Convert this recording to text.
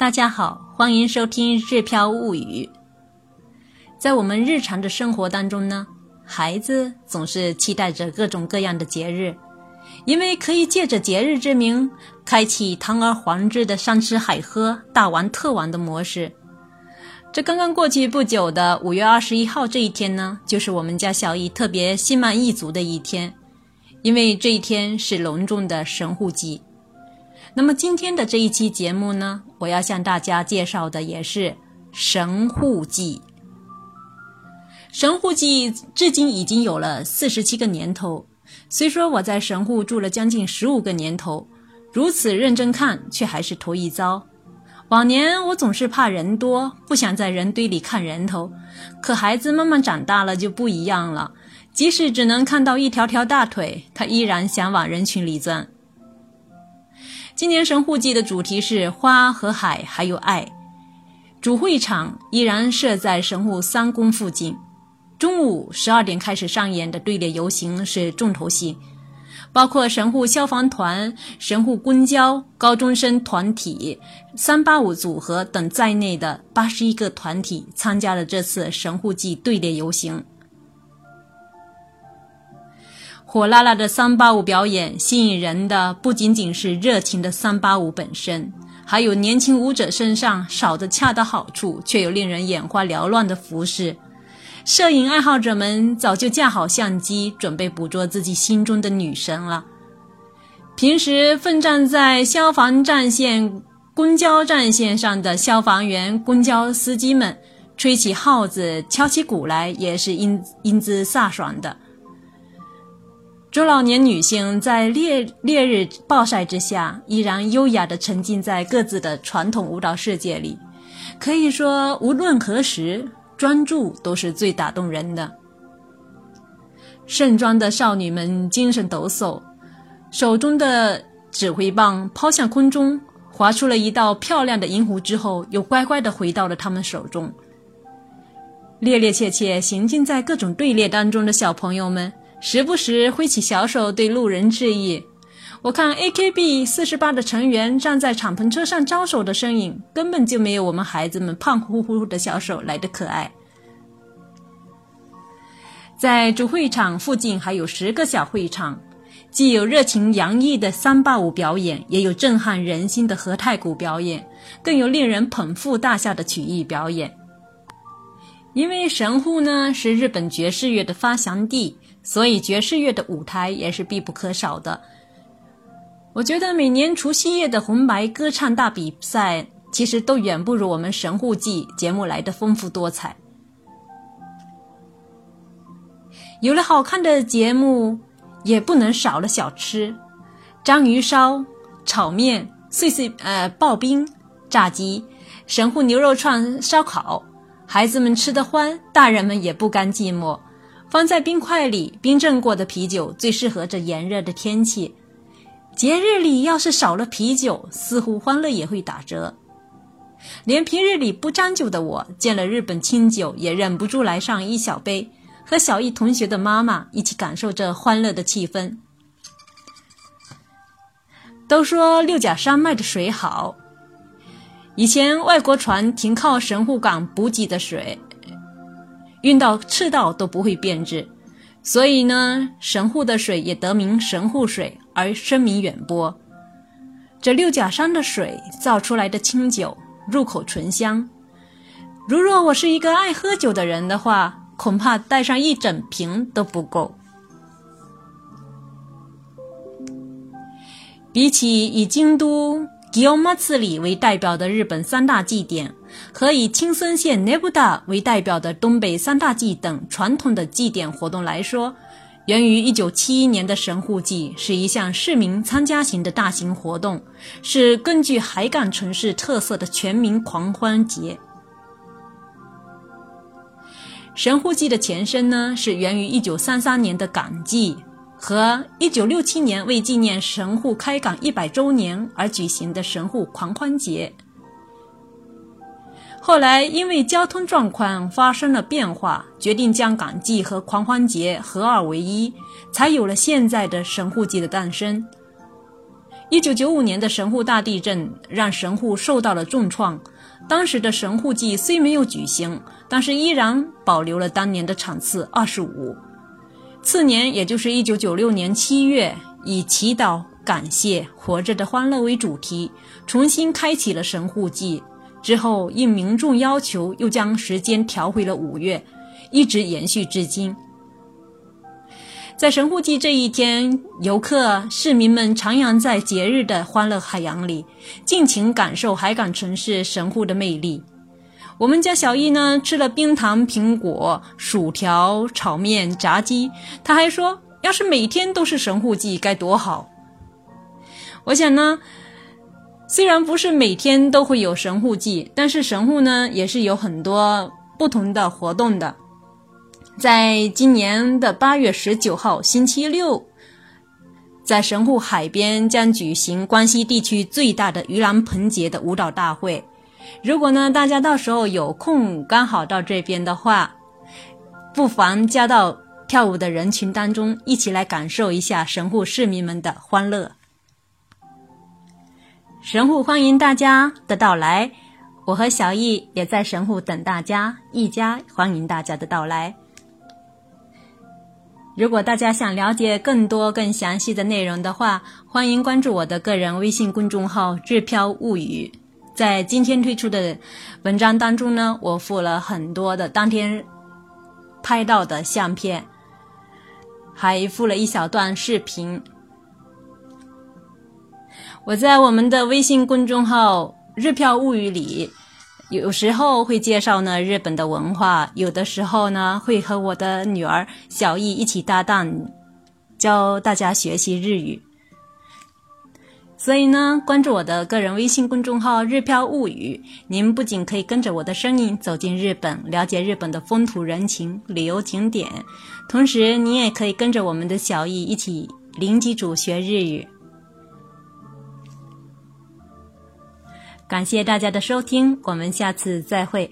大家好，欢迎收听《日飘物语》。在我们日常的生活当中呢，孩子总是期待着各种各样的节日，因为可以借着节日之名，开启堂而皇之的山吃海喝、大玩特玩的模式。这刚刚过去不久的五月二十一号这一天呢，就是我们家小易特别心满意足的一天，因为这一天是隆重的神户祭。那么今天的这一期节目呢，我要向大家介绍的也是神户祭。神户祭至今已经有了四十七个年头，虽说我在神户住了将近十五个年头，如此认真看却还是头一遭。往年我总是怕人多，不想在人堆里看人头，可孩子慢慢长大了就不一样了，即使只能看到一条条大腿，他依然想往人群里钻。今年神户祭的主题是花和海，还有爱。主会场依然设在神户三宫附近。中午十二点开始上演的队列游行是重头戏，包括神户消防团、神户公交、高中生团体、三八五组合等在内的八十一个团体参加了这次神户祭队列游行。火辣辣的三八舞表演吸引人的不仅仅是热情的三八舞本身，还有年轻舞者身上少得恰到好处却又令人眼花缭乱的服饰。摄影爱好者们早就架好相机，准备捕捉自己心中的女神了。平时奋战在消防战线、公交战线上的消防员、公交司机们，吹起号子、敲起鼓来，也是英英姿飒爽的。中老年女性在烈烈日暴晒之下，依然优雅地沉浸在各自的传统舞蹈世界里。可以说，无论何时，专注都是最打动人的。盛装的少女们精神抖擞，手中的指挥棒抛向空中，划出了一道漂亮的银弧之后，又乖乖地回到了他们手中。趔趔趄趄行进在各种队列当中的小朋友们。时不时挥起小手对路人致意。我看 AKB 四十八的成员站在敞篷车上招手的身影，根本就没有我们孩子们胖乎乎的小手来的可爱。在主会场附近还有十个小会场，既有热情洋溢的三八舞表演，也有震撼人心的和太鼓表演，更有令人捧腹大笑的曲艺表演。因为神户呢是日本爵士乐的发祥地。所以爵士乐的舞台也是必不可少的。我觉得每年除夕夜的红白歌唱大比赛，其实都远不如我们神户祭节目来的丰富多彩。有了好看的节目，也不能少了小吃：章鱼烧、炒面、碎碎呃刨冰、炸鸡、神户牛肉串、烧烤。孩子们吃得欢，大人们也不甘寂寞。放在冰块里冰镇过的啤酒最适合这炎热的天气。节日里要是少了啤酒，似乎欢乐也会打折。连平日里不沾酒的我，见了日本清酒也忍不住来上一小杯，和小易同学的妈妈一起感受这欢乐的气氛。都说六甲山脉的水好，以前外国船停靠神户港补给的水。运到赤道都不会变质，所以呢，神户的水也得名神户水，而声名远播。这六甲山的水造出来的清酒，入口醇香。如若我是一个爱喝酒的人的话，恐怕带上一整瓶都不够。比起以京都。吉奥马次里为代表的日本三大祭典，和以青森县内布达为代表的东北三大祭等传统的祭典活动来说，源于1971年的神户祭是一项市民参加型的大型活动，是根据海港城市特色的全民狂欢节。神户祭的前身呢，是源于1933年的港祭。和1967年为纪念神户开港一百周年而举行的神户狂欢节，后来因为交通状况发生了变化，决定将港祭和狂欢节合二为一，才有了现在的神户祭的诞生。一九九五年的神户大地震让神户受到了重创。当时的神户祭虽没有举行，但是依然保留了当年的场次二十五。次年，也就是一九九六年七月，以祈祷、感谢、活着的欢乐为主题，重新开启了神户祭。之后，应民众要求，又将时间调回了五月，一直延续至今。在神户祭这一天，游客、市民们徜徉在节日的欢乐海洋里，尽情感受海港城市神户的魅力。我们家小易呢，吃了冰糖苹果、薯条、炒面、炸鸡，他还说，要是每天都是神户祭该多好。我想呢，虽然不是每天都会有神户祭，但是神户呢，也是有很多不同的活动的。在今年的八月十九号星期六，在神户海边将举行关西地区最大的盂兰盆节的舞蹈大会。如果呢大家到时候有空，刚好到这边的话，不妨加到跳舞的人群当中，一起来感受一下神户市民们的欢乐。神户欢迎大家的到来，我和小易也在神户等大家，一家欢迎大家的到来。如果大家想了解更多、更详细的内容的话，欢迎关注我的个人微信公众号“日飘物语”。在今天推出的文章当中呢，我附了很多的当天拍到的相片，还附了一小段视频。我在我们的微信公众号“日票物语”里。有时候会介绍呢日本的文化，有的时候呢会和我的女儿小艺一起搭档，教大家学习日语。所以呢，关注我的个人微信公众号“日飘物语”，您不仅可以跟着我的声音走进日本，了解日本的风土人情、旅游景点，同时你也可以跟着我们的小艺一起零基础学日语。感谢大家的收听，我们下次再会。